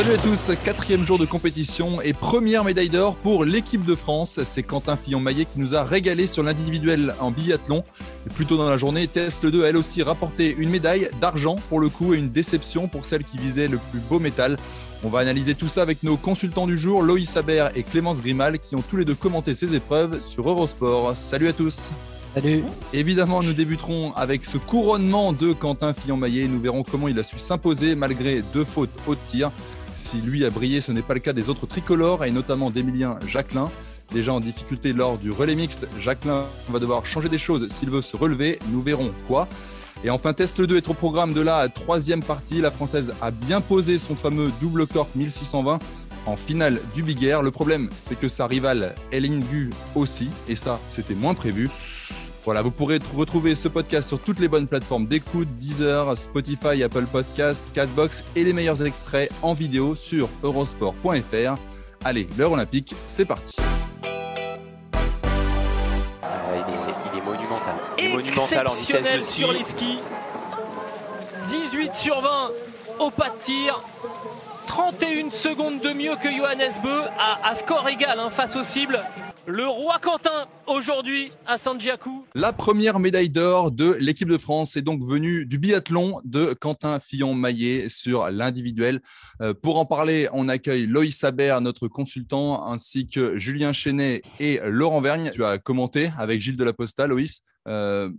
Salut à tous, quatrième jour de compétition et première médaille d'or pour l'équipe de France. C'est Quentin Fillon-Maillet qui nous a régalé sur l'individuel en biathlon. Et plus tôt dans la journée, Test 2 a elle aussi rapporté une médaille d'argent pour le coup et une déception pour celle qui visait le plus beau métal. On va analyser tout ça avec nos consultants du jour, Loïs Habert et Clémence Grimal, qui ont tous les deux commenté ces épreuves sur Eurosport. Salut à tous Salut. Évidemment, nous débuterons avec ce couronnement de Quentin Fillon-Maillet. Nous verrons comment il a su s'imposer malgré deux fautes au tir. Si lui a brillé, ce n'est pas le cas des autres tricolores et notamment d'Emilien Jacquelin. Déjà en difficulté lors du relais mixte, Jacquelin va devoir changer des choses s'il veut se relever. Nous verrons quoi. Et enfin, test le 2 est au programme de la troisième partie. La Française a bien posé son fameux double cork 1620 en finale du Big Air. Le problème, c'est que sa rivale Hélène Gu aussi, et ça, c'était moins prévu. Voilà, vous pourrez retrouver ce podcast sur toutes les bonnes plateformes d'écoute, Deezer, Spotify, Apple Podcast, Castbox et les meilleurs extraits en vidéo sur eurosport.fr. Allez, l'heure olympique, c'est parti. Il, est, il est monumental. Il est monumental en vitesse de Exceptionnel ski. sur les skis. 18 sur 20 au pas de tir. 31 secondes de mieux que Johannes Beu à, à score égal hein, face aux cibles. Le roi Quentin aujourd'hui à Sanjiaku. La première médaille d'or de l'équipe de France est donc venue du biathlon de Quentin Fillon-Maillet sur l'individuel. Euh, pour en parler, on accueille Loïs Habert, notre consultant, ainsi que Julien Chenet et Laurent Vergne. Tu as commenté avec Gilles Delaposta, Loïs. Euh,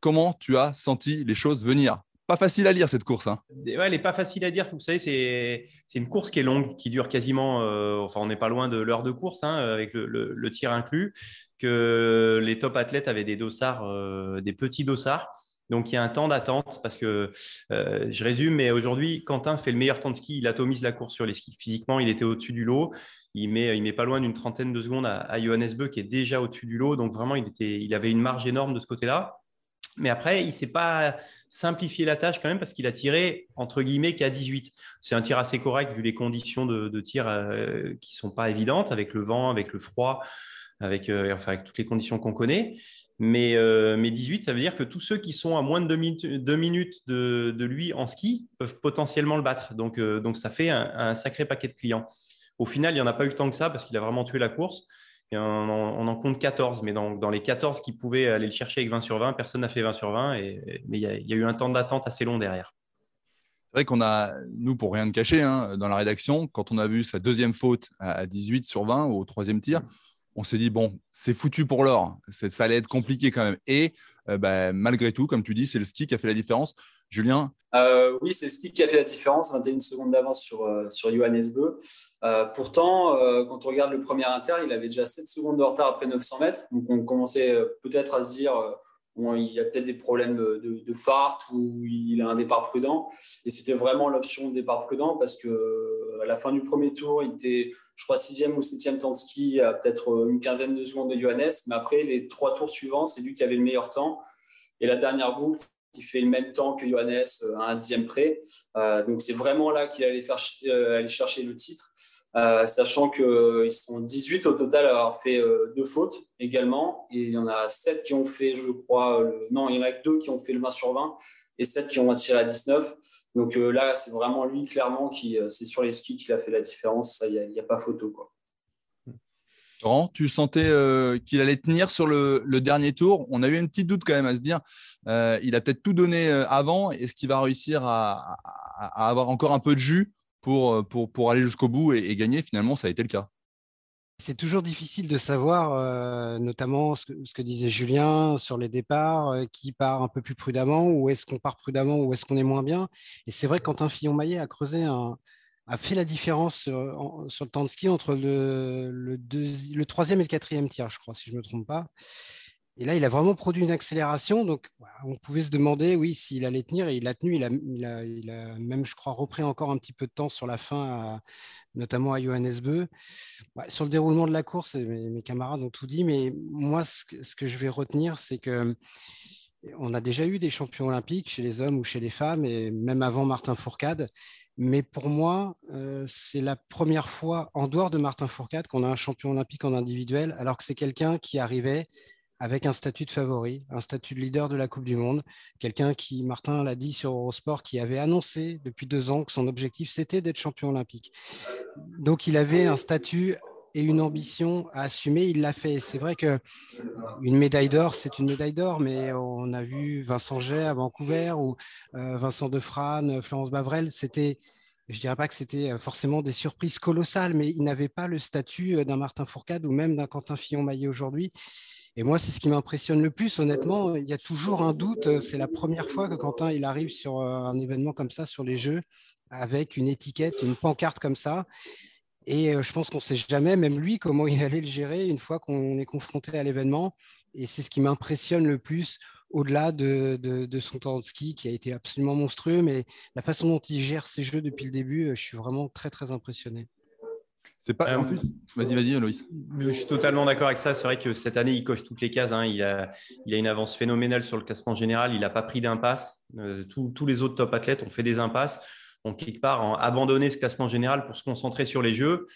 comment tu as senti les choses venir? Pas facile à lire cette course. Hein. Ouais, elle n'est pas facile à dire. Vous savez, c'est une course qui est longue, qui dure quasiment. euh, enfin, on n'est pas loin de l'heure de course, hein, avec le, le- tir inclus. Que les top athlètes avaient des dossards, euh, des petits dossards. Donc, il y a un temps d'attente parce que euh, je résume, mais aujourd'hui, Quentin fait le meilleur temps de ski. Il atomise la course sur les skis. Physiquement, il était au-dessus du lot. Il met, il met pas loin d'une trentaine de secondes à, à Johannes Beu qui est déjà au-dessus du lot. Donc, vraiment, il, était, il avait une marge énorme de ce côté-là. Mais après, il ne s'est pas simplifié la tâche quand même parce qu'il a tiré entre guillemets qu'à 18. C'est un tir assez correct vu les conditions de, tir euh, qui sont pas évidentes avec le vent, avec le froid, avec, euh, toutes les conditions qu'on connaît. Mais, euh, mais 18, ça veut dire que tous ceux qui sont à moins de 2 minutes, deux minutes de, lui en ski peuvent potentiellement le battre. Donc, euh, donc ça fait un, un sacré paquet de clients. Au final, il n'y en a pas eu tant que ça parce qu'il a vraiment tué la course. On, en, compte 14, mais dans, les 14 qui pouvaient aller le chercher avec 20 sur 20, personne n'a fait 20 sur 20. Et, mais il y, a, eu un temps d'attente assez long derrière. C'est vrai qu'on a, nous, pour rien de cacher, hein, dans la rédaction, quand on a vu sa deuxième faute à 18 sur 20 au troisième tir, on s'est dit, bon, c'est foutu pour l'or. Ça allait être compliqué quand même. Et euh, bah, malgré tout, comme tu dis, c'est le ski qui a fait la différence. Julien, Euh, oui, c'est ce qui a fait la différence, 21 secondes d'avance sur, euh, sur Johannes Beu. Euh, pourtant, euh, quand on regarde le premier inter, il avait déjà 7 secondes de retard après 900 mètres. Donc, on commençait peut-être à se dire, il y a peut-être des problèmes de, fart ou il a un départ prudent. Et c'était vraiment l'option de départ prudent parce que à la fin du premier tour, il était, je crois, sixième ou septième temps de ski à peut-être une quinzaine de secondes de Johannes. Mais après, les trois tours suivants, c'est lui qui avait le meilleur temps. Et la dernière boucle, il fait le même temps que Johannes euh, à un dixième près. Euh, donc c'est vraiment là qu'il allait euh, chercher le titre, Euh, sachant qu'ils sont 18 au total à avoir fait euh, deux fautes également. Il y en a 7 qui ont fait, je crois, non, il y en a que deux qui ont fait le 20 sur 20 et 7 qui ont tiré à 19. Donc euh, là, c'est vraiment lui, clairement, qui euh, c'est sur les skis qu'il a fait la différence. Il n'y a, a pas photo. Quoi. Tu sentais euh, qu'il allait tenir sur le, dernier tour. On a eu un petit doute quand même à se dire, euh, il a peut-être tout donné euh, avant. Est-ce qu'il va réussir à, avoir encore un peu de jus pour, aller jusqu'au bout et, gagner? Finalement, ça a été le cas. C'est toujours difficile de savoir, notamment ce que, disait Julien sur les départs, qui part un peu plus prudemment, ou est-ce qu'on part prudemment, ou est-ce qu'on est moins bien. Et c'est vrai que Quentin Fillon-Maillet a creusé un, a fait la différence sur, sur le temps de ski entre le, le, le, troisième et le quatrième tir, je crois, si je ne me trompe pas. Et là, il a vraiment produit une accélération. Donc, on pouvait se demander, oui, s'il allait tenir. Et il a tenu. Il a, il, a, même, je crois, repris encore un petit peu de temps sur la fin, notamment à Johannes Beu. sur le déroulement de la course, mes, camarades ont tout dit. Mais moi, ce, que je vais retenir, c'est que on a déjà eu des champions olympiques chez les hommes ou chez les femmes, et même avant Martin Fourcade. Mais pour moi, euh, c'est la première fois, en dehors de Martin Fourcade, qu'on a un champion olympique en individuel, alors que c'est quelqu'un qui arrivait avec un statut de favori, un statut de leader de la Coupe du Monde. Quelqu'un qui, Martin l'a dit sur Eurosport, qui avait annoncé depuis deux ans que son objectif, c'était d'être champion olympique. Donc, il avait un statut et une ambition à assumer, il l'a fait. C'est vrai que une médaille d'or, c'est une médaille d'or, mais on a vu Vincent Jay à Vancouver ou euh, Vincent Defrane, Florence Bavrel, c'était je dirais pas que c'était forcément des surprises colossales, mais il n'avait pas le statut d'un Martin Fourcade ou même d'un Quentin Fillon-Maillet aujourd'hui. Et moi, c'est ce qui m'impressionne le plus. Honnêtement, il y a toujours un doute. C'est la première fois que Quentin il arrive sur euh, un événement comme ça, sur les Jeux, avec une étiquette, une pancarte comme ça. Et euh, je pense qu'on ne sait jamais, même lui, comment il allait le gérer une fois qu'on est confronté à l'événement. Et c'est ce qui m'impressionne le plus, au-delà de, de, son temps de ski, qui a été absolument monstrueux. Mais la façon dont il gère ses jeux depuis le début, euh, je suis vraiment très, très impressionné. C'est pas. en plus, vas-y, vas-y, Loïs. Je suis totalement d'accord avec ça. C'est vrai que cette année, il coche toutes les cases. Hein. Il, a, il a une avance phénoménale sur le classement général. Il n'a pas pris d'impasse. Euh, tous les autres top athlètes ont fait des impasses. On quelque part en abandonné ce classement général pour se concentrer sur les jeux.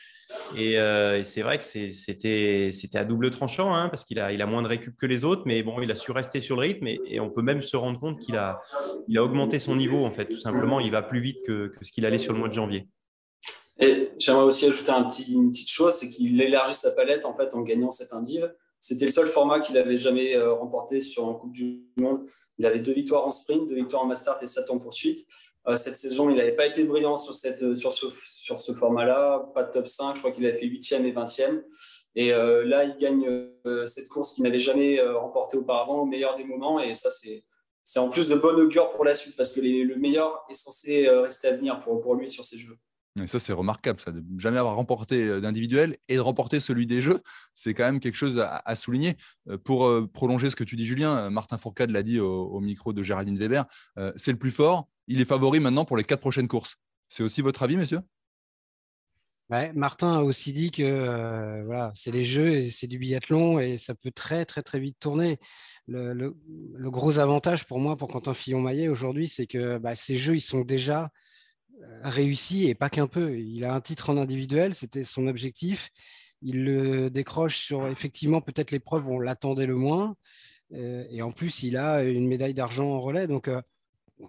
Et, euh, c'est vrai que c'était à double tranchant hein, parce qu'il a, moins de récup que les autres, mais bon, il a su rester sur le rythme et, on peut même se rendre compte qu'il a, augmenté son niveau en fait. Tout simplement, il va plus vite que, ce qu'il allait sur le mois de janvier. Et j'aimerais aussi ajouter un petit, une petite chose, c'est qu'il élargit sa palette en fait en gagnant cette indive. C'était le seul format qu'il avait jamais euh, remporté sur un Coupe du Monde. Il avait deux victoires en sprint, deux victoires en master et sept en poursuite. Euh, cette saison, il n'avait pas été brillant sur, cette, euh, sur ce, sur ce format-là, pas de top 5. Je crois qu'il avait fait 8e et 20e. Et là, il gagne cette course qu'il n'avait jamais remportée auparavant au meilleur des moments. Et ça, c'est, c'est en plus de bon augure pour la suite parce que le meilleur est censé rester à venir pour, pour lui sur ces jeux. Ça, c'est remarquable, ça, de jamais avoir remporté d'individuel et de remporter celui des jeux. C'est quand même quelque chose à, souligner. Pour prolonger ce que tu dis, Julien, Martin Fourcade l'a dit au, micro de Géraldine Weber, c'est le plus fort. Il est favori maintenant pour les quatre prochaines courses. C'est aussi votre avis, messieurs? Martin a aussi dit que c'est les jeux et c'est du biathlon et ça peut très très très vite tourner. Le, gros avantage pour moi, pour Quentin Fillon-Maillet aujourd'hui, c'est que bah, ces jeux, ils sont déjà réussi et pas qu'un peu. Il a un titre en individuel, c'était son objectif. Il le décroche sur effectivement peut-être l'épreuve où on l'attendait le moins. Euh, et en plus, il a une médaille d'argent en relais. Donc, euh,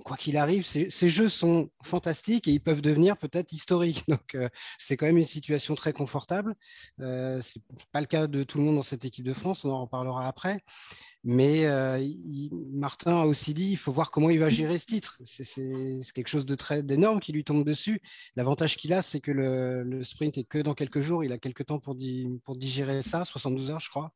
quoi qu'il arrive, ces, jeux sont fantastiques et ils peuvent devenir peut-être historiques. Donc, euh, c'est quand même une situation très confortable. Euh, ce n'est pas le cas de tout le monde dans cette équipe de France, on en reparlera après. Mais euh, Martin a aussi dit il faut voir comment il va gérer ce titre. C'est quelque chose de très d'énorme qui lui tombe dessus. L'avantage qu'il a, c'est que le, sprint est que dans quelques jours. Il a quelques temps pour digérer ça, 72 heures, je crois.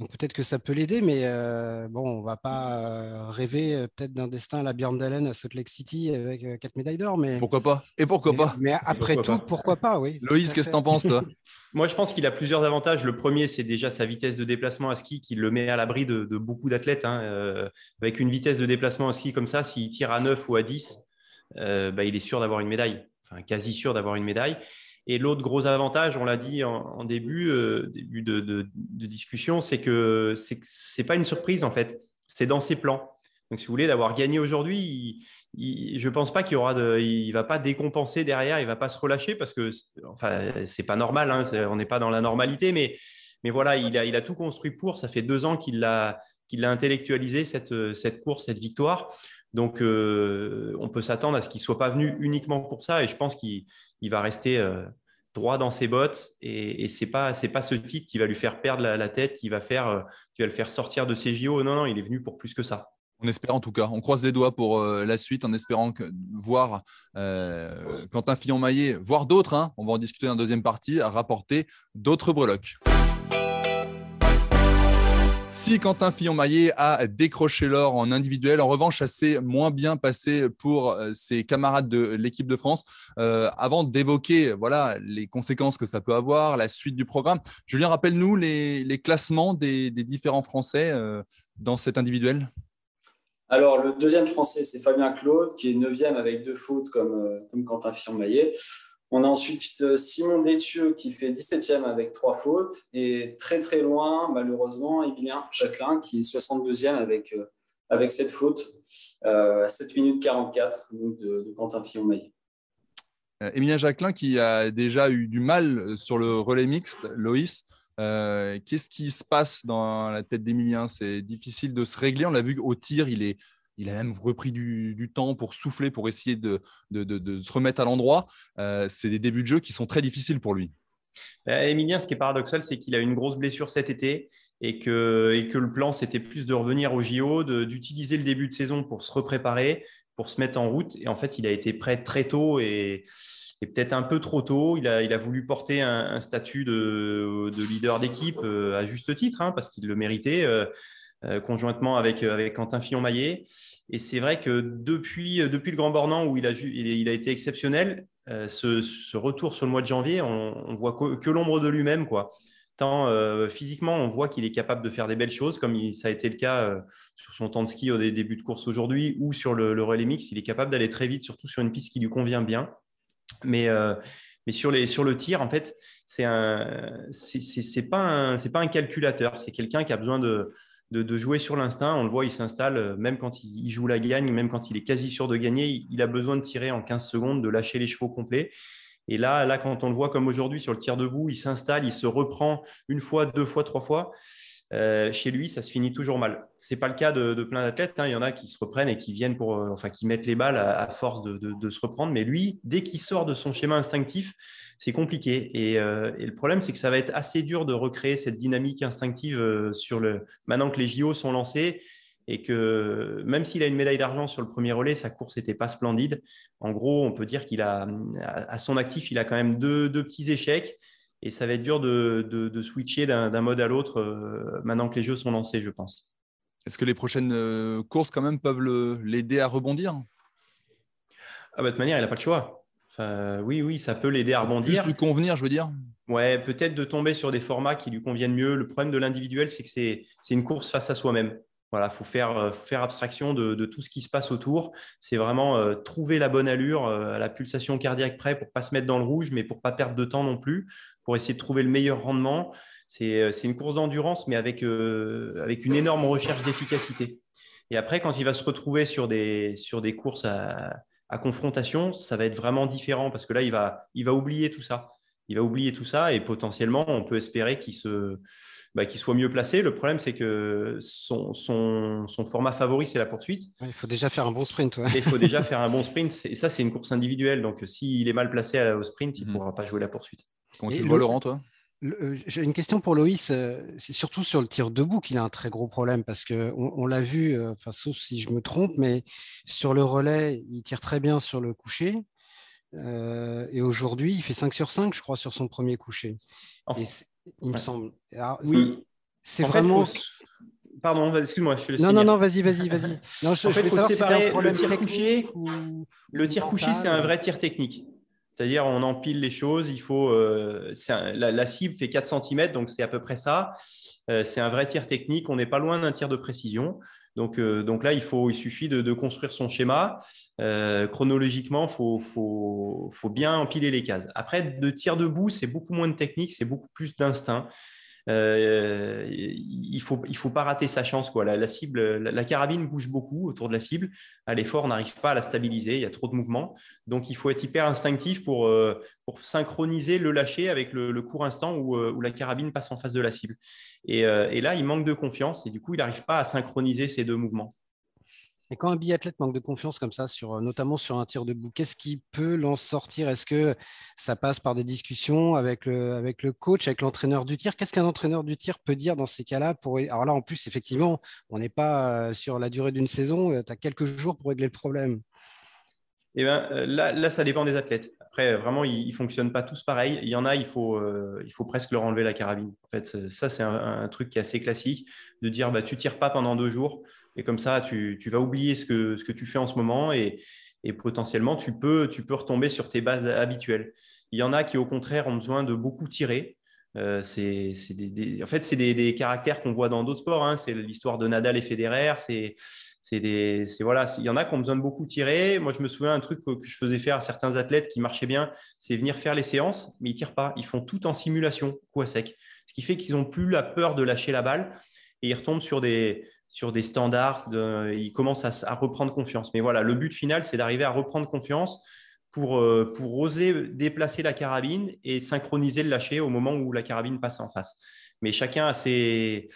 Donc peut-être que ça peut l'aider, mais euh, bon, on va pas euh, rêver euh, peut-être d'un destin à la Björn Dalen à Salt Lake City avec quatre médailles d'or. Mais pourquoi pas? Et pourquoi pas? Mais après tout, pourquoi pas Oui. Loïs, qu'est-ce que en penses toi? Moi, je pense qu'il a plusieurs avantages. Le premier, c'est déjà sa vitesse de déplacement à ski qui le met à l'abri de, beaucoup d'athlètes. Hein. avec une vitesse de déplacement à ski comme ça, s'il tire à 9 ou à 10, bah, il est sûr d'avoir une médaille. Enfin, quasi sûr d'avoir une médaille. Et l'autre gros avantage, on l'a dit en, début, euh, début de, discussion, c'est que ce n'est pas une surprise en fait, c'est dans ses plans. Donc, si vous voulez, d'avoir gagné aujourd'hui, je ne pense pas qu'il aura il va pas décompenser derrière, il va pas se relâcher parce que, enfin, c'est pas normal, hein, on n'est pas dans la normalité, mais, mais voilà, il a, il a tout construit pour. Ça fait deux ans qu'il l'a, qu'il a intellectualisé cette, cette course, cette victoire. Donc, euh, on peut s'attendre à ce qu'il ne soit pas venu uniquement pour ça. Et je pense qu'il va rester euh, droit dans ses bottes. Et, ce n'est pas, pas ce titre qui va lui faire perdre la, tête, qui va, faire, euh, qui va le faire sortir de ses JO. Non, non, il est venu pour plus que ça. On espère en tout cas. On croise les doigts pour la suite en espérant voir Quentin Fillon-Maillet, voir d'autres, hein, on va en discuter dans la deuxième partie, à rapporter d'autres breloques. Si Quentin Fillon-Maillet a décroché l'or en individuel, en revanche, s'est moins bien passé pour euh, ses camarades de l'équipe de France. Euh, avant d'évoquer voilà, les conséquences que ça peut avoir, la suite du programme, Julien, rappelle-nous les, classements des, différents Français euh, dans cet individuel. Alors, le deuxième Français, c'est Fabien Claude, qui est neuvième avec deux fautes comme, comme Quentin Fillon-Maillet. On a ensuite euh, Simon Détieux qui fait 17e avec trois fautes. Et très très loin, malheureusement, Emilien Jacquelin qui est 62e avec, euh, avec cette faute euh, à 7 minutes 44 de, Quentin Fillon-Maillet. Emilien Jacquelin qui a déjà eu du mal sur le relais mixte, Loïs. Qu'est-ce qui se passe dans la tête d'Emilien C'est difficile de se régler. On l'a vu au tir, il est, il a même repris du, temps pour souffler, pour essayer de, se remettre à l'endroit. Euh, c'est des débuts de jeu qui sont très difficiles pour lui. Emilien, ce qui est paradoxal, c'est qu'il a une grosse blessure cet été et que, le plan, c'était plus de revenir au JO, d'utiliser le début de saison pour se repréparer, pour se mettre en route. Et en fait, il a été prêt très tôt et, peut-être un peu trop tôt. Il a, il a voulu porter un, statut de, leader d'équipe euh, à juste titre, hein, parce qu'il le méritait. Euh, conjointement avec, avec Quentin Fillon-Maillet. Et c'est vrai que depuis, euh, depuis le Grand Bornand, où il a, il a été exceptionnel, euh, ce, retour sur le mois de janvier, on, voit que, l'ombre de lui-même. quoi. Tant euh, physiquement, on voit qu'il est capable de faire des belles choses, comme ça a été le cas sur son temps de ski au début de course aujourd'hui ou sur le, relais mix. Il est capable d'aller très vite, surtout sur une piste qui lui convient bien. Mais, mais sur, les, sur le tir, en fait, c'est un, pas pas un calculateur. C'est quelqu'un qui a besoin de, de, jouer sur l'instinct. On le voit, il s'installe, euh, même quand il, joue la gagne, même quand il est quasi sûr de gagner, il, a besoin de tirer en 15 secondes, de lâcher les chevaux complets. Et là, là quand on le voit comme aujourd'hui sur le tir debout, il s'installe, il se reprend une fois, deux fois, trois fois. Euh, chez lui, ça se finit toujours mal. C'est pas le cas de, plein d'athlètes. Hein. Il y en a qui se reprennent et qui viennent pour, euh, enfin, qui mettent les balles à, force de, se reprendre. Mais lui, dès qu'il sort de son schéma instinctif, c'est compliqué. Euh, et, le problème, c'est que ça va être assez dur de recréer cette dynamique instinctive sur le. Maintenant que les JO sont lancés et que même s'il a une médaille d'argent sur le premier relais, sa course n'était pas splendide. En gros, on peut dire qu'il a, à son actif, il a quand même deux petits échecs et ça va être dur de, switcher d'un mode à l'autre euh, maintenant que les jeux sont lancés, je pense. Est-ce que les prochaines euh, courses, quand même, peuvent l'aider à rebondir? Ah bah, De toute manière, il n'a pas le choix. oui, oui, ça peut l'aider à rebondir. Plus lui convenir, je veux dire Ouais, peut-être de tomber sur des formats qui lui conviennent mieux. Le problème de l'individuel, c'est que c'est une course face à soi-même. Voilà, faut faire, euh, faire abstraction de, tout ce qui se passe autour. C'est vraiment trouver la bonne allure, la pulsation cardiaque près pour pas se mettre dans le rouge, mais pour pas perdre de temps non plus pour essayer de trouver le meilleur rendement. C'est euh, une course d'endurance, mais avec, euh, avec une énorme recherche d'efficacité. Et après, quand il va se retrouver sur des, sur des courses à, confrontation, ça va être vraiment différent parce que là, il va, il va oublier tout ça. Il va oublier tout ça et potentiellement, on peut espérer qu'il se, bah, soit mieux placé. Le problème, c'est que son, son, son, format favori, c'est la poursuite. il faut déjà faire un bon sprint. il faut déjà faire un bon sprint. Et ça, c'est une course individuelle. Donc, s'il est mal placé au sprint, il ne mmh. pourra pas jouer la poursuite. Comment tu le vois, Laurent, toi? euh, j'ai une question pour Loïs. Euh, c'est surtout sur le tir debout qu'il a un très gros problème parce qu'on on, l'a vu, euh, enfin, sauf si je me trompe, mais sur le relais, il tire très bien sur le coucher. et aujourd'hui, il fait 5 sur 5, je crois, sur son premier coucher. il me semble. oui. C'est vraiment. Pardon, excuse-moi, je laisse. Non, non, non, vas-y, vas-y, vas-y. Non, je, en fait, faut séparer le tir couché. Le tir couché, c'est un vrai tir technique. C'est-à-dire, on empile les choses. Il faut, euh, la, cible fait 4 cm, donc c'est à peu près ça. Euh, c'est un vrai tir technique. On n'est pas loin d'un tir de précision. Donc, euh, là, il, faut, il suffit de, construire son schéma. chronologiquement, il faut, faut, faut, bien empiler les cases. Après, de tir debout, c'est beaucoup moins de technique, c'est beaucoup plus d'instinct. Euh, il ne faut, faut pas rater sa chance. Quoi. La, cible, la, carabine bouge beaucoup autour de la cible. À l'effort, on n'arrive pas à la stabiliser. Il y a trop de mouvements. Donc, il faut être hyper instinctif pour, euh, synchroniser le lâcher avec le, court instant où, euh, où, la carabine passe en face de la cible. Et, et là, il manque de confiance et du coup, il n'arrive pas à synchroniser ces deux mouvements. Et quand un biathlète manque de confiance comme ça, sur, euh, notamment sur un tir debout, qu'est-ce qui peut l'en sortir? Est-ce que ça passe par des discussions avec le, avec le coach, avec l'entraîneur du tir? Qu'est-ce qu'un entraîneur du tir peut dire dans ces cas-là pour... Alors là, en plus, effectivement, on n'est pas euh, sur la durée d'une saison, euh, tu as quelques jours pour régler le problème. eh ben, là, là, ça dépend des athlètes. Après, vraiment, ils ne fonctionnent pas tous pareil. Il y en a, il faut, il faut presque leur enlever la carabine. En fait, ça, c'est un, truc qui est assez classique, de dire bah, tu tires pas pendant deux jours, et comme ça, tu, vas oublier ce que, tu fais en ce moment, et, potentiellement, tu peux, retomber sur tes bases habituelles. Il y en a qui, au contraire, ont besoin de beaucoup tirer. Euh, en fait, c'est des, caractères qu'on voit dans d'autres sports. Hein. C'est l'histoire de Nadal et Federer. C'est, il y en a qui ont besoin de beaucoup tirer. Moi, je me souviens un truc que je faisais faire à certains athlètes qui marchaient bien, c'est venir faire les séances, mais ils tirent pas. Ils font tout en simulation, coup à sec. Ce qui fait qu'ils n'ont plus la peur de lâcher la balle et ils retombent sur des, sur des standards. De, ils commencent à, à reprendre confiance. Mais voilà, le but final, c'est d'arriver à reprendre confiance pour, euh, pour oser déplacer la carabine et synchroniser le lâcher au moment où la carabine passe en face. Mais chacun a ses,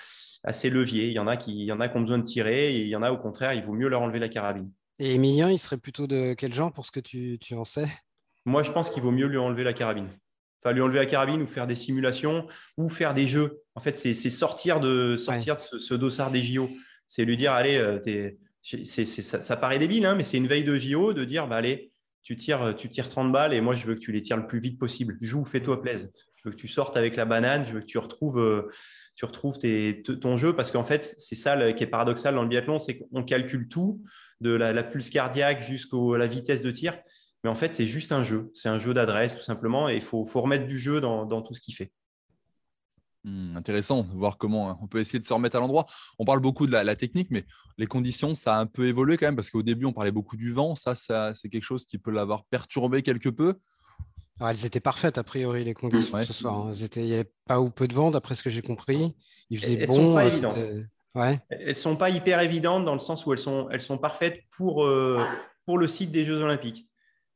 leviers. Il y, en a qui, il y en a qui ont besoin de tirer et il y en a au contraire, il vaut mieux leur enlever la carabine. Et Emilien, il serait plutôt de quel genre pour ce que tu, tu en sais? Moi, je pense qu'il vaut mieux lui enlever la carabine. Enfin, lui enlever la carabine ou faire des simulations ou faire des jeux. En fait, c'est sortir de, sortir de ce, dossard des JO. C'est lui dire, allez, euh, ça, ça, paraît débile, hein, mais c'est une veille de JO de dire, bah, allez, tu tires, tu tires 30 balles et moi, je veux que tu les tires le plus vite possible. Joue, fais-toi plaisir. Je veux que tu sortes avec la banane, je veux que tu retrouves, euh, tu retrouves ton jeu parce qu'en fait, c'est ça qui est paradoxal dans le biathlon, c'est qu'on calcule tout, de la, pulse cardiaque jusqu'à la vitesse de tir. Mais en fait, c'est juste un jeu. C'est un jeu d'adresse, tout simplement. Et il faut, remettre du jeu dans tout ce qu'il fait. Hmm, intéressant de voir comment hein, on peut essayer de se remettre à l'endroit. On parle beaucoup de la, technique, mais les conditions, ça a un peu évolué quand même, parce qu'au début, on parlait beaucoup du vent. Ça, c'est quelque chose qui peut l'avoir perturbé quelque peu. elles étaient parfaites, a priori, les conditions ce soir. Hein. Il n'y avait pas ou peu de vent, d'après ce que j'ai compris. Il faisait elles bon. Sont pas évidentes. Ouais. Elles sont pas hyper évidentes dans le sens où elles sont, elles sont parfaites pour, euh, pour le site des Jeux Olympiques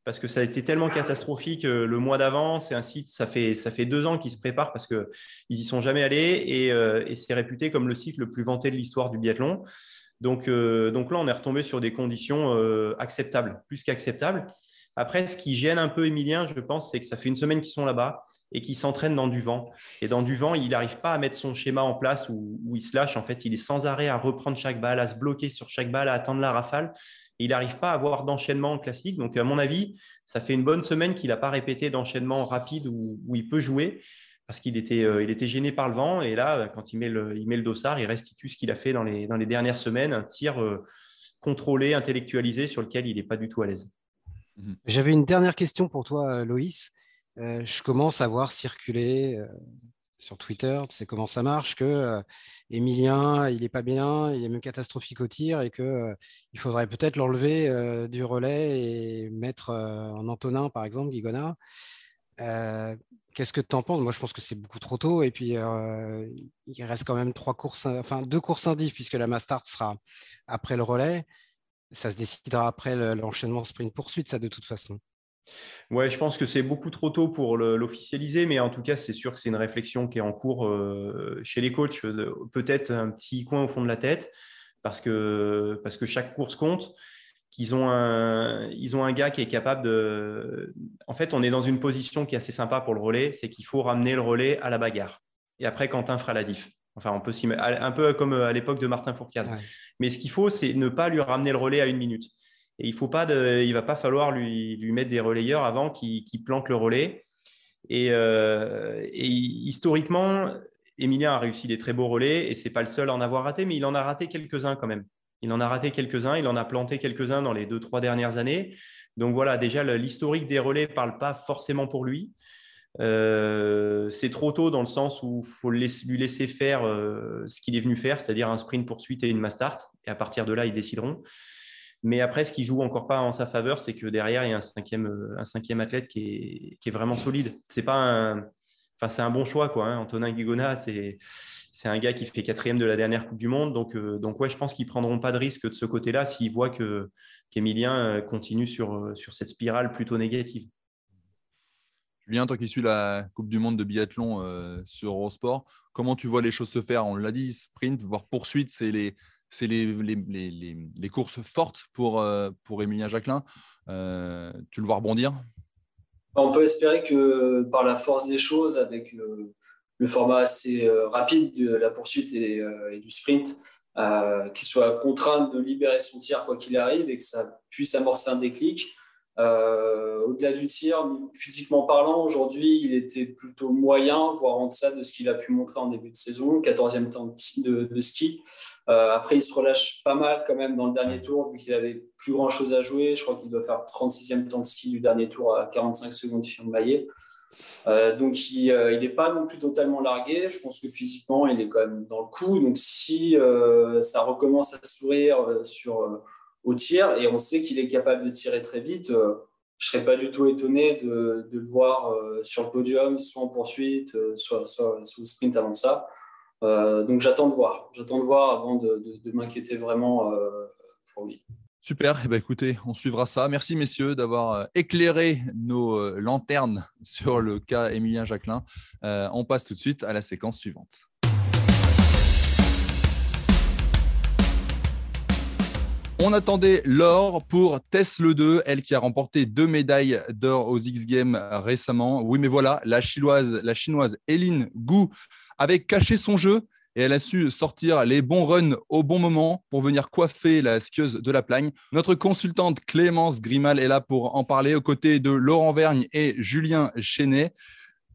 parce que ça a été tellement catastrophique euh, le mois d'avant. C'est un site, ça fait, deux ans qu'ils se préparent parce qu'ils n'y sont jamais allés et, euh, et c'est réputé comme le site le plus vanté de l'histoire du biathlon. Donc, euh, là, on est retombé sur des conditions acceptables, plus qu'acceptables. Après, ce qui gêne un peu Emilien, je pense, c'est que ça fait une semaine qu'ils sont là-bas et qu'ils s'entraînent dans du vent. Et dans du vent, il n'arrive pas à mettre son schéma en place où, il se lâche. En fait, il est sans arrêt à reprendre chaque balle, à se bloquer sur chaque balle, à attendre la rafale il n'arrive pas à avoir d'enchaînement classique. Donc, à mon avis, ça fait une bonne semaine qu'il n'a pas répété d'enchaînement rapide où, il peut jouer parce qu'il était, euh, il était gêné par le vent. Et là, quand il met le, il met le dossard, il restitue ce qu'il a fait dans les, dans les dernières semaines, un tir euh, contrôlé, intellectualisé sur lequel il n'est pas du tout à l'aise. Mhm. J'avais une dernière question pour toi, Loïs. Euh, je commence à voir circuler sur Twitter, tu sais comment ça marche, que Emilien, il n'est pas bien, il est même catastrophique au tir et euh, il faudrait peut-être l'enlever du relais et mettre en Antonin, par exemple, Guigona. Qu'est-ce que tu en penses? Moi, je pense que c'est beaucoup trop tôt. Et puis, il reste quand même trois courses, enfin deux courses indices, puisque la Mastart sera après le relais. Ça se décidera après l'enchaînement sprint-poursuite, ça, de toute façon. Ouais, je pense que c'est beaucoup trop tôt pour l'officialiser, mais en tout cas, c'est sûr que c'est une réflexion qui est en cours euh, chez les coachs, peut-être un petit coin au fond de la tête, parce que, parce que chaque course compte. Qu'ils ont un, ils ont un gars qui est capable de. En fait, on est dans une position qui est assez sympa pour le relais, c'est qu'il faut ramener le relais à la bagarre. Et après, Quentin fera la diff. Enfin, on peut s'y un peu comme à l'époque de Martin Fourcade. Mais ce qu'il faut, c'est ne pas lui ramener le relais à une minute. Et il faut pas il va pas falloir lui, mettre des relayeurs avant qu'il qu plante le relais. Et, euh, et, historiquement, Emilien a réussi des très beaux relais et c'est pas le seul à en avoir raté, mais il en a raté quelques-uns quand même. Il en a raté quelques-uns, il en a planté quelques-uns dans les deux, trois dernières années. Donc voilà, déjà, l'historique des relais ne parle pas forcément pour lui. Euh, c'est trop tôt dans le sens où il faut lui laisser faire euh, ce qu'il est venu faire, c'est-à-dire un sprint poursuite et une mass start. Et à partir de là, ils décideront. Mais après, ce qui joue encore pas en sa faveur, c'est que derrière, il y a un cinquième, euh, un cinquième athlète qui est, qui est vraiment solide. C'est pas un, enfin, c'est un bon choix, quoi. Hein. Antonin Guigona, c'est, c'est un gars qui fait quatrième de la dernière Coupe du Monde. Donc, euh, donc ouais, je pense qu'ils prendront pas de risque de ce côté-là s'ils voient que, qu'Emilien euh, continue sur, sur cette spirale plutôt négative. Julien, toi qui suis la Coupe du Monde de biathlon sur Eurosport, comment tu vois les choses se faire? On l'a dit, sprint, voire poursuite, c'est les, c'est les, les, courses fortes pour, euh, pour Emilien Jacquelin. Euh, tu le vois rebondir? On peut espérer que par la force des choses, avec le, format assez euh, rapide de la poursuite et, du sprint, qu'il soit contraint de libérer son tir quoi qu'il arrive et que ça puisse amorcer un déclic. Euh, au-delà du tir, physiquement parlant, aujourd'hui, il était plutôt moyen, voire en deçà de ce qu'il a pu montrer en début de saison, 14e temps de, ski. Euh, après, il se relâche pas mal quand même dans le dernier tour, vu qu'il avait plus grand-chose à jouer. Je crois qu'il doit faire 36e temps de ski du dernier tour à 45 secondes de maillet. Euh, donc, il n'est pas non plus totalement largué. Je pense que physiquement, il est quand même dans le coup. Donc, si ça recommence à sourire sur au tir et on sait qu'il est capable de tirer très vite. Euh, je ne serais pas du tout étonné de, le voir euh, sur le podium, soit en poursuite, euh, soit, soit, soit, au sprint avant ça. donc j'attends de voir. J'attends de voir avant de, m'inquiéter vraiment pour lui. Super, eh ben, écoutez, on suivra ça. Merci messieurs d'avoir éclairé nos lanternes sur le cas Émilien Jacquelin. on passe tout de suite à la séquence suivante. On attendait l'or pour Tess Le 2, elle qui a remporté deux médailles d'or aux X Games récemment. Oui, mais voilà, la chinoise, la chinoise Eline Gu avait caché son jeu et elle a su sortir les bons runs au bon moment pour venir coiffer la skieuse de la plagne. Notre consultante Clémence Grimal est là pour en parler aux côtés de Laurent Vergne et Julien Chenet.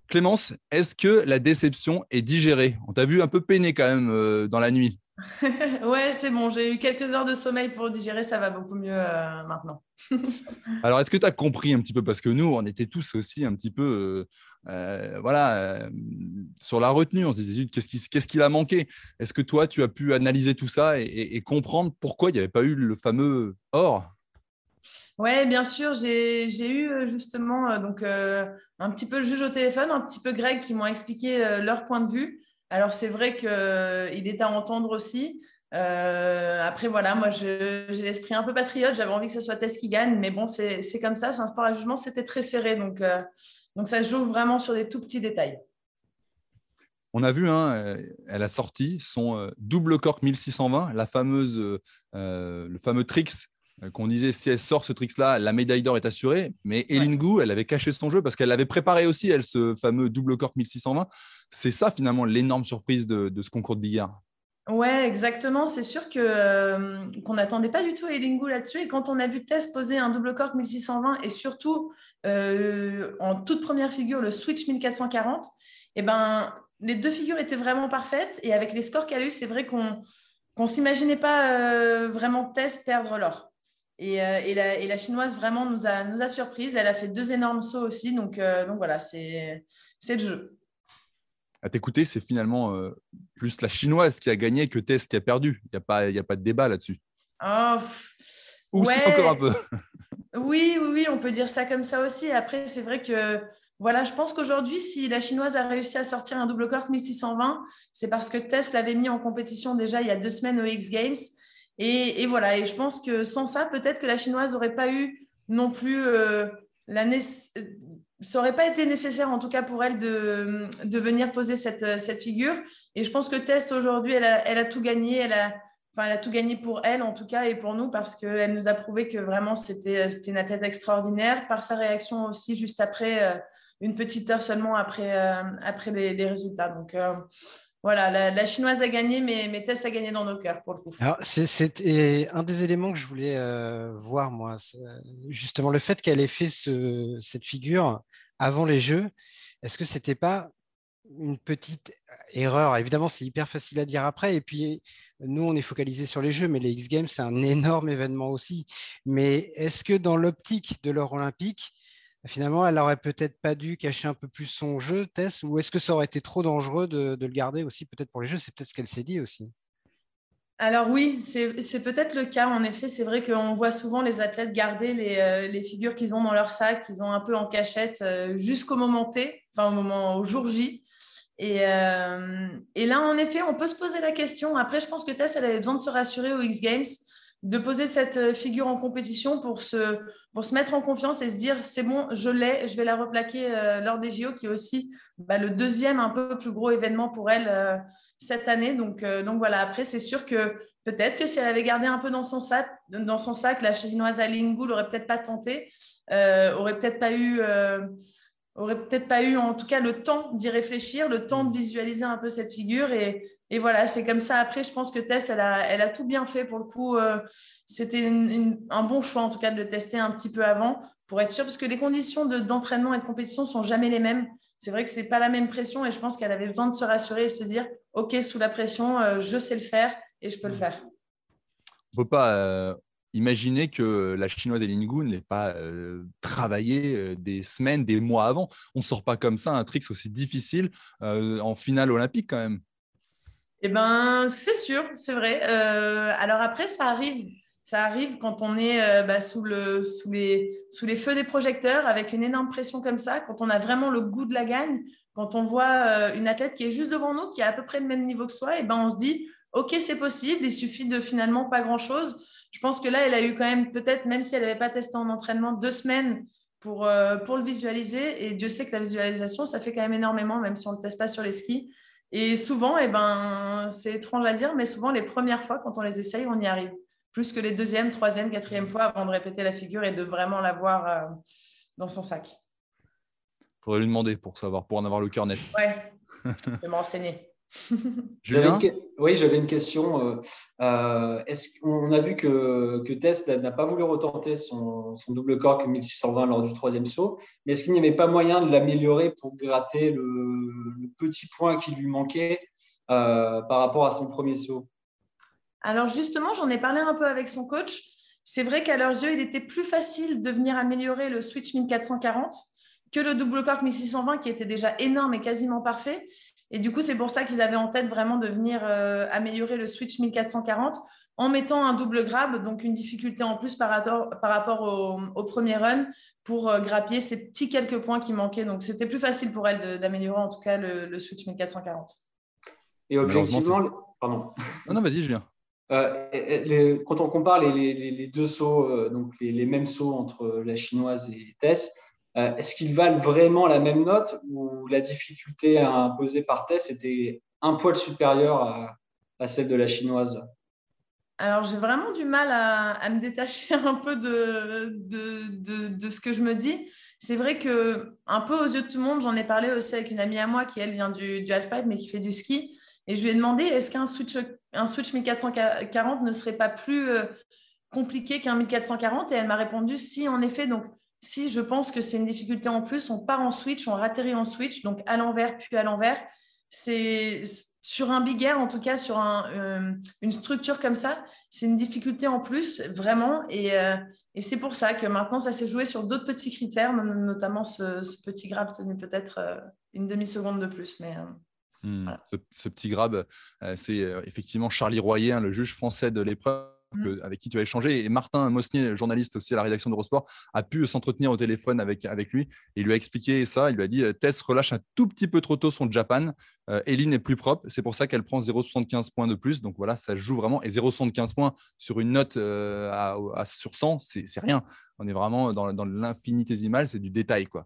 Clémence, est-ce que la déception est digérée? On t'a vu un peu peiner quand même euh, dans la nuit. ouais, c'est bon. J'ai eu quelques heures de sommeil pour digérer. Ça va beaucoup mieux euh, maintenant. Alors, est-ce que tu as compris un petit peu? Parce que nous, on était tous aussi un petit peu euh, euh, voilà, sur la retenue. On se disait, qu'est-ce qu'il qui a manqué? Est-ce que toi, tu as pu analyser tout ça et, comprendre pourquoi il n'y avait pas eu le fameux or? Oui, bien sûr, j'ai eu justement donc, un petit peu le juge au téléphone, un petit peu Greg qui m'ont expliqué leur point de vue. Alors, c'est vrai qu'il est à entendre aussi. Euh, après, voilà, moi, j'ai l'esprit un peu patriote. J'avais envie que ce soit Tess qui gagne, mais bon, c'est comme ça. C'est un sport à jugement. C'était très serré. Donc, euh, donc, ça se joue vraiment sur des tout petits détails. On a vu, hein, elle a sorti son double cork 1620, la fameuse, le fameux tricks euh, qu'on disait si elle sort ce tricks-là, la médaille d'or est assurée. Mais Elingu, elle avait caché son jeu parce qu'elle avait préparé aussi, elle, ce fameux double corps 1620. C'est ça, finalement, l'énorme surprise de, ce concours de billard. Ouais, exactement. C'est sûr que euh, qu'on n'attendait pas du tout Elingu là-dessus. Et quand on a vu Tess poser un double cork 1620 et surtout euh, en toute première figure le switch 1440, eh ben les deux figures étaient vraiment parfaites. Et avec les scores qu'elle a eu, c'est vrai qu'on ne s'imaginait pas vraiment Tess perdre l'or. Euh, et, la, chinoise vraiment nous a, nous a surprise. Elle a fait deux énormes sauts aussi. Donc, euh, donc voilà, c'est le jeu. À t'écouter, c'est finalement euh, plus la chinoise qui a gagné que Tess qui a perdu. Il n'y a, pas, a pas de débat là-dessus. Oh, Ou encore un peu. oui, oui, oui, on peut dire ça comme ça aussi. Après, c'est vrai que voilà, je pense qu'aujourd'hui, si la chinoise a réussi à sortir un double cork 1620, c'est parce que Tess l'avait mis en compétition déjà il y a deux semaines aux X Games. Et, voilà, et je pense que sans ça, peut-être que la chinoise n'aurait pas eu non plus euh, la ça n'aurait pas été nécessaire, en tout cas pour elle, de, venir poser cette, cette, figure. Et je pense que Test, aujourd'hui, elle a, tout gagné. Elle a, enfin, elle a tout gagné pour elle, en tout cas, et pour nous, parce qu'elle nous a prouvé que vraiment, c'était une athlète extraordinaire. Par sa réaction aussi, juste après, euh, une petite heure seulement après, euh, après les, résultats. Donc, voilà, la, chinoise a gagné, mais, Tess a gagné dans nos cœurs pour le coup. C'est un des éléments que je voulais euh, voir, moi. Justement, le fait qu'elle ait fait cette figure avant les Jeux, est-ce que c'était pas une petite erreur? Évidemment, c'est hyper facile à dire après. Et puis, nous, on est focalisé sur les Jeux, mais les X Games, c'est un énorme événement aussi. Mais est-ce que dans l'optique de l'or olympique, finalement, elle aurait peut-être pas dû cacher un peu plus son jeu, Tess, ou est-ce que ça aurait été trop dangereux de, le garder aussi, peut-être pour les jeux? C'est peut-être ce qu'elle s'est dit aussi. Alors oui, c'est peut-être le cas. En effet, c'est vrai qu'on voit souvent les athlètes garder les, euh, figures qu'ils ont dans leur sac, qu'ils ont un peu en cachette euh, jusqu'au moment T, enfin au moment au jour J. Et, euh, et, là, en effet, on peut se poser la question. Après, je pense que Tess, elle avait besoin de se rassurer aux X Games de poser cette euh, figure en compétition pour se, pour se mettre en confiance et se dire c'est bon, je l'ai, je vais la replaquer euh, lors des JO, qui est aussi bah, le deuxième un peu plus gros événement pour elle euh, cette année. Donc, donc voilà, après, c'est sûr que peut-être que si elle avait gardé un peu dans son sac, dans son sac la chinoise Aline l'aurait peut-être pas tenté, aurait peut-être pas eu. aurait peut-être pas eu en tout cas le temps d'y réfléchir, le temps de visualiser un peu cette figure et, et voilà, c'est comme ça. Après, je pense que Tess, elle a, elle a tout bien fait pour le coup. Euh, c'était un bon choix, en tout cas, de le tester un petit peu avant pour être sûr, parce que les conditions d'entraînement et de compétition sont jamais les mêmes. C'est vrai que c'est pas la même pression et je pense qu'elle avait besoin de se rassurer et se dire, OK, sous la pression, euh, je sais le faire et je peux le faire. On peut pas euh, imaginer que la chinoise Eline Goon n'ait pas travaillé des semaines, des mois avant. On ne sort pas comme ça un trick aussi difficile en finale olympique quand même. Eh ben, c'est sûr, c'est vrai. Euh, alors après, ça arrive, ça arrive quand on est euh, bah, sous, le, sous, les, sous les feux des projecteurs avec une énorme pression comme ça, quand on a vraiment le goût de la gagne, quand on voit euh, une athlète qui est juste devant nous, qui a à peu près le même niveau que soi, et eh ben on se dit, ok, c'est possible, il suffit de finalement pas grand-chose. Je pense que là, elle a eu quand même peut-être, même si elle n'avait pas testé en entraînement, deux semaines pour, pour le visualiser. Et Dieu sait que la visualisation, ça fait quand même énormément, même si on ne le teste pas sur les skis. Et souvent, eh ben, c'est étrange à dire, mais souvent, les premières fois, quand on les essaye, on y arrive. Plus que les deuxième, troisième, quatrième fois avant de répéter la figure et de vraiment l'avoir euh, dans son sac. Il faudrait lui demander pour savoir, pour en avoir le cœur net. Ouais, je vais me renseigner. Julien Oui, j'avais une question. Euh, euh, est-ce a vu que, que Tess n'a pas voulu retenter son, son double cork 1620 lors du troisième saut, mais est-ce qu'il n'y avait pas moyen de l'améliorer pour gratter le, petit point qui lui manquait euh, par rapport à son premier saut? Alors justement, j'en ai parlé un peu avec son coach. C'est vrai qu'à leurs yeux, il était plus facile de venir améliorer le switch 1440 que le double cork 1620 qui était déjà énorme et quasiment parfait. Et du coup, c'est pour ça qu'ils avaient en tête vraiment de venir euh, améliorer le switch 1440 en mettant un double grab, donc une difficulté en plus par rapport, par rapport au, premier run pour euh, grappiller ces petits quelques points qui manquaient. Donc, c'était plus facile pour elle d'améliorer en tout cas le, switch 1440. Et objectivement, pardon. Non, non, vas-y, Julien. Euh, quand on compare les, deux sauts, donc les, mêmes sauts entre la chinoise et Tess, euh, est-ce qu'ils valent vraiment la même note ou la difficulté imposée par Tess était un poil supérieure à, celle de la chinoise? Alors, j'ai vraiment du mal à, me détacher un peu de, de, ce que je me dis. C'est vrai que, un peu aux yeux de tout le monde, j'en ai parlé aussi avec une amie à moi qui, elle, vient du, du halfpipe, mais qui fait du ski. Et je lui ai demandé est-ce qu'un switch, un switch 1440 ne serait pas plus euh, compliqué qu'un 1440 Et elle m'a répondu si, en effet. Donc, si je pense que c'est une difficulté en plus, on part en switch, on ratterrit en switch, donc à l'envers puis à l'envers. C'est sur un big air, en tout cas sur euh, une structure comme ça, c'est une difficulté en plus, vraiment. Euh, et, c'est pour ça que maintenant, ça s'est joué sur d'autres petits critères, notamment ce, petit grab tenu peut-être euh, une demi-seconde de plus. Mais, hmm. ce, petit grab, c'est effectivement Charlie Royer, hein, le juge français de l'épreuve Mmh. avec qui tu as échangé. Et Martin Mosnier, journaliste aussi à la rédaction d'Eurosport, a pu s'entretenir au téléphone avec, avec lui. Et il lui a expliqué ça. Il lui a dit Tess relâche un tout petit peu trop tôt son Japan. Euh, Eline est plus propre. C'est pour ça qu'elle prend 0,75 points de plus. Donc voilà, ça joue vraiment. Et 0,75 points sur une note euh, à, sur 100, c'est rien. On est vraiment dans, dans l'infinitésimal. C'est du détail. quoi.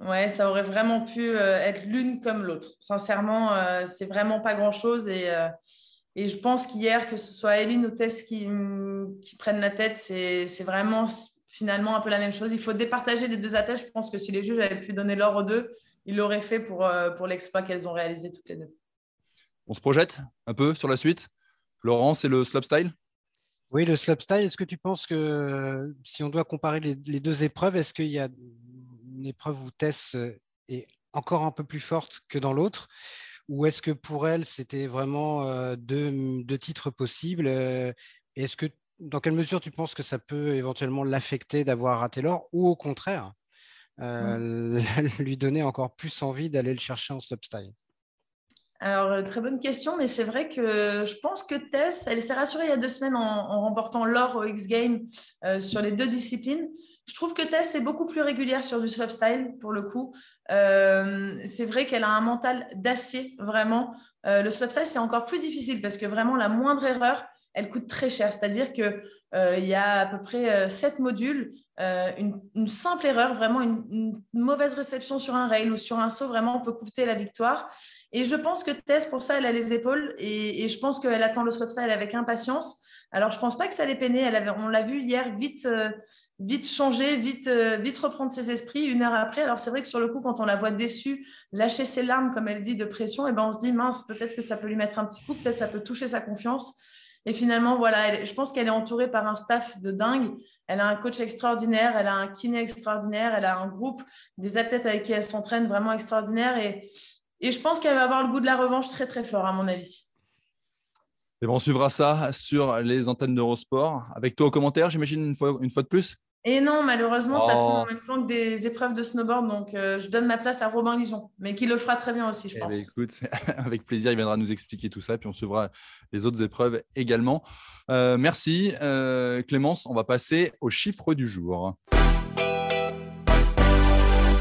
Ouais, ça aurait vraiment pu euh, être l'une comme l'autre. Sincèrement, c'est vraiment pas grand-chose. Et et je pense qu'hier, que ce soit Eline ou Tess qui, qui prennent la tête, c'est vraiment finalement un peu la même chose. Il faut départager les deux athlètes. Je pense que si les juges avaient pu donner l'or aux deux, ils l'auraient fait pour, euh, pour l'exploit qu'elles ont réalisé toutes les deux. On se projette un peu sur la suite Laurent, c'est le slopestyle Oui, le slopestyle. Est-ce que tu penses que si on doit comparer les, les deux épreuves, est-ce qu'il y a une épreuve où Tess est encore un peu plus forte que dans l'autre? Ou est-ce que pour elle, c'était vraiment euh, deux, titres possibles Est-ce que, dans quelle mesure tu penses que ça peut éventuellement l'affecter d'avoir raté l'or ou au contraire, euh, lui donner encore plus envie d'aller le chercher en slopestyle? Alors, euh, très bonne question, mais c'est vrai que je pense que Tess, elle s'est rassurée il y a deux semaines en, remportant l'or au X Games sur les deux disciplines. Je trouve que Tess est beaucoup plus régulière sur du slopestyle pour le coup. Euh, c'est vrai qu'elle a un mental d'acier, vraiment. Euh, le slopestyle, c'est encore plus difficile parce que vraiment, la moindre erreur, elle coûte très cher. C'est-à-dire qu'il euh, y a à peu près sept modules. Une, simple erreur, vraiment une, mauvaise réception sur un rail ou sur un saut, vraiment, peut coûter la victoire. Et je pense que Tess, pour ça, elle a les épaules et, et je pense qu'elle attend le slopestyle avec impatience. Alors, je ne pense pas que ça l'ait peiné. Elle avait, on l'a vu hier vite, euh, vite changer, vite, euh, vite reprendre ses esprits une heure après. Alors, c'est vrai que sur le coup, quand on la voit déçue, lâcher ses larmes, comme elle dit, de pression, eh ben, on se dit, mince, peut-être que ça peut lui mettre un petit coup, peut-être ça peut toucher sa confiance. Et finalement, voilà, je pense qu'elle est entourée par un staff de dingue. Elle a un coach extraordinaire, elle a un kiné extraordinaire, elle a un groupe, des athlètes avec qui elle s'entraîne vraiment extraordinaire. Et je pense qu'elle va avoir le goût de la revanche très, très fort, à mon avis. Et bon, on suivra ça sur les antennes d'Eurosport. Avec toi au commentaire, j'imagine, une fois, une fois de plus? Et non, malheureusement, ça tombe Oh. en même temps que des épreuves de snowboard. Donc, euh, je donne ma place à Robin Lijon, mais qui le fera très bien aussi, je Eh pense. ben, écoute, avec plaisir, il viendra nous expliquer tout ça, puis on suivra les autres épreuves également. Euh, merci euh, Clémence, on va passer au chiffre du jour.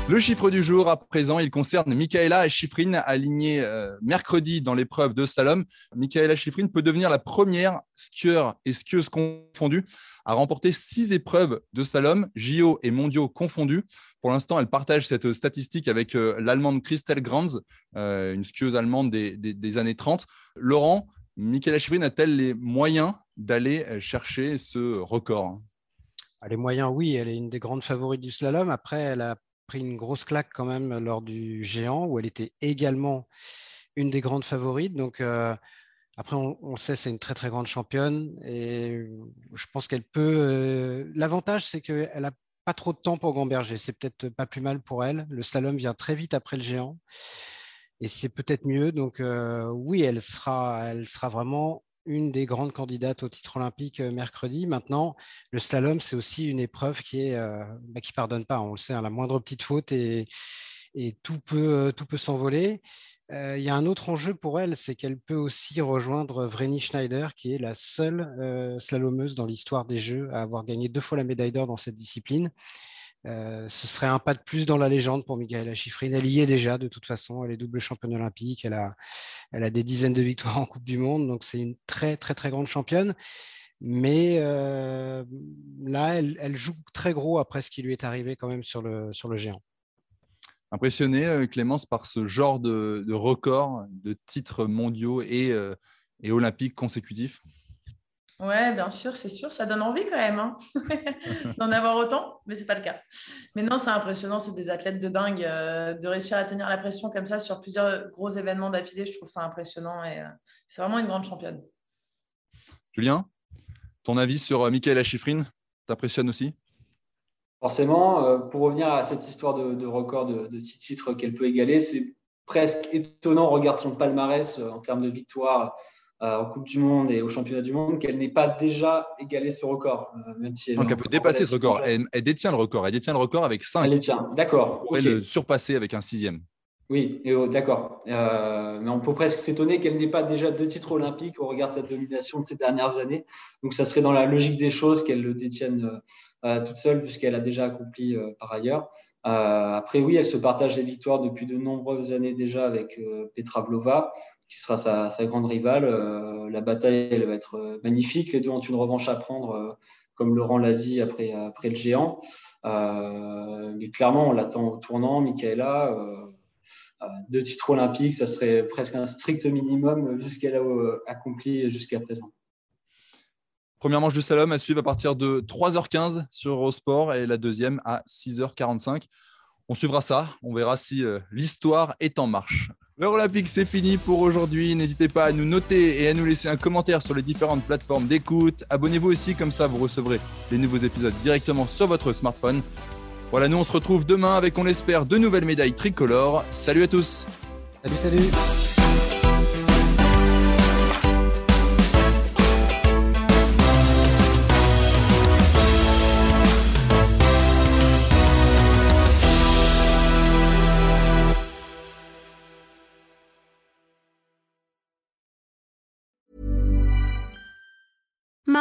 Le chiffre du jour, à présent, il concerne Michaela Schifrin, alignée euh, mercredi dans l'épreuve de slalom. Michaela Schifrin peut devenir la première skieur et skieuse confondue à remporter six épreuves de slalom, JO et mondiaux confondus. Pour l'instant, elle partage cette statistique avec euh, l'Allemande Christelle Granz, euh, une skieuse allemande des, des- années 30. Laurent, Michaela Schifrin a-t-elle les moyens d'aller chercher ce record? Ah, Les moyens, oui, elle est une des grandes favorites du slalom. Après, elle a pris une grosse claque quand même lors du géant, où elle était également une des grandes favorites. Donc, euh, après, on, sait, c'est une très très grande championne. Et je pense qu'elle peut. euh, L'avantage, c'est qu'elle n'a pas trop de temps pour gamberger. C'est peut-être pas plus mal pour elle. Le slalom vient très vite après le géant. Et c'est peut-être mieux. Donc, euh, oui, elle sera, elle sera vraiment une des grandes candidates au titre olympique euh, mercredi. Maintenant, le slalom, c'est aussi une épreuve qui est euh, bah, qui pardonne pas. On le sait, hein, la moindre petite faute et, tout peut, euh, tout peut s'envoler. Il y a un autre enjeu pour elle, c'est qu'elle peut aussi rejoindre Vreni Schneider, qui est la seule euh, slalomeuse dans l'histoire des Jeux à avoir gagné deux fois la médaille d'or dans cette discipline. Euh, ce serait un pas de plus dans la légende pour Michaela Schifrin. Elle y est déjà de toute façon. Elle est double championne olympique. Elle a, des dizaines de victoires en Coupe du Monde. Donc c'est une très très très grande championne. Mais euh, là, elle, joue très gros après ce qui lui est arrivé quand même sur le, géant. Impressionné, euh, Clémence, par ce genre de, de record de titres mondiaux et, et olympiques consécutifs? Ouais, bien sûr, c'est sûr, ça donne envie quand même hein, d'en avoir autant, mais c'est pas le cas. Mais non, c'est impressionnant, c'est des athlètes de dingue euh, de réussir à tenir la pression comme ça sur plusieurs gros événements d'affilée. Je trouve ça impressionnant et euh, c'est vraiment une grande championne. Julien, ton avis sur euh, Michaela Schifrin t'impressionne aussi? Forcément, euh, pour revenir à cette histoire de, de record de, de six titres qu'elle peut égaler, c'est presque étonnant, on regarde son palmarès euh, en termes de victoires en Coupe du Monde et au Championnat du Monde, qu'elle n'ait pas déjà égalé ce record. euh, même si elle Donc elle peut dépasser ce record. Elle, elle détient le record. Elle détient le record avec 5. Elle les tient, d'accord. Elle pourrait ok. le surpasser avec un sixième. Oui, oh, d'accord. Euh, mais on peut presque s'étonner qu'elle n'ait pas déjà deux titres olympiques au regard de sa domination de ces dernières années. Donc, ça serait dans la logique des choses qu'elle le détienne euh, euh, toute seule, puisqu'elle a déjà accompli euh, par ailleurs. Euh, après, oui, elle se partage les victoires depuis de nombreuses années déjà avec euh, Petra Vlova, qui sera sa, grande rivale. Euh, la bataille, elle va être euh, magnifique. Les deux ont une revanche à prendre, euh, comme Laurent l'a dit après, après le géant. Mais clairement, on l'attend au tournant. Michaela. Deux titres olympiques, ça serait presque un strict minimum vu ce qu'elle a accompli jusqu'à présent. Première manche de slalom à suivre à partir de 3h15 sur Eurosport et la deuxième à 6h45. On suivra ça, on verra si l'histoire est en marche. L'heure olympique, c'est fini pour aujourd'hui. N'hésitez pas à nous noter et à nous laisser un commentaire sur les différentes plateformes d'écoute. Abonnez-vous aussi, comme ça vous recevrez les nouveaux épisodes directement sur votre smartphone. Voilà, nous on se retrouve demain avec, on l'espère, de nouvelles médailles tricolores. Salut à tous Salut, salut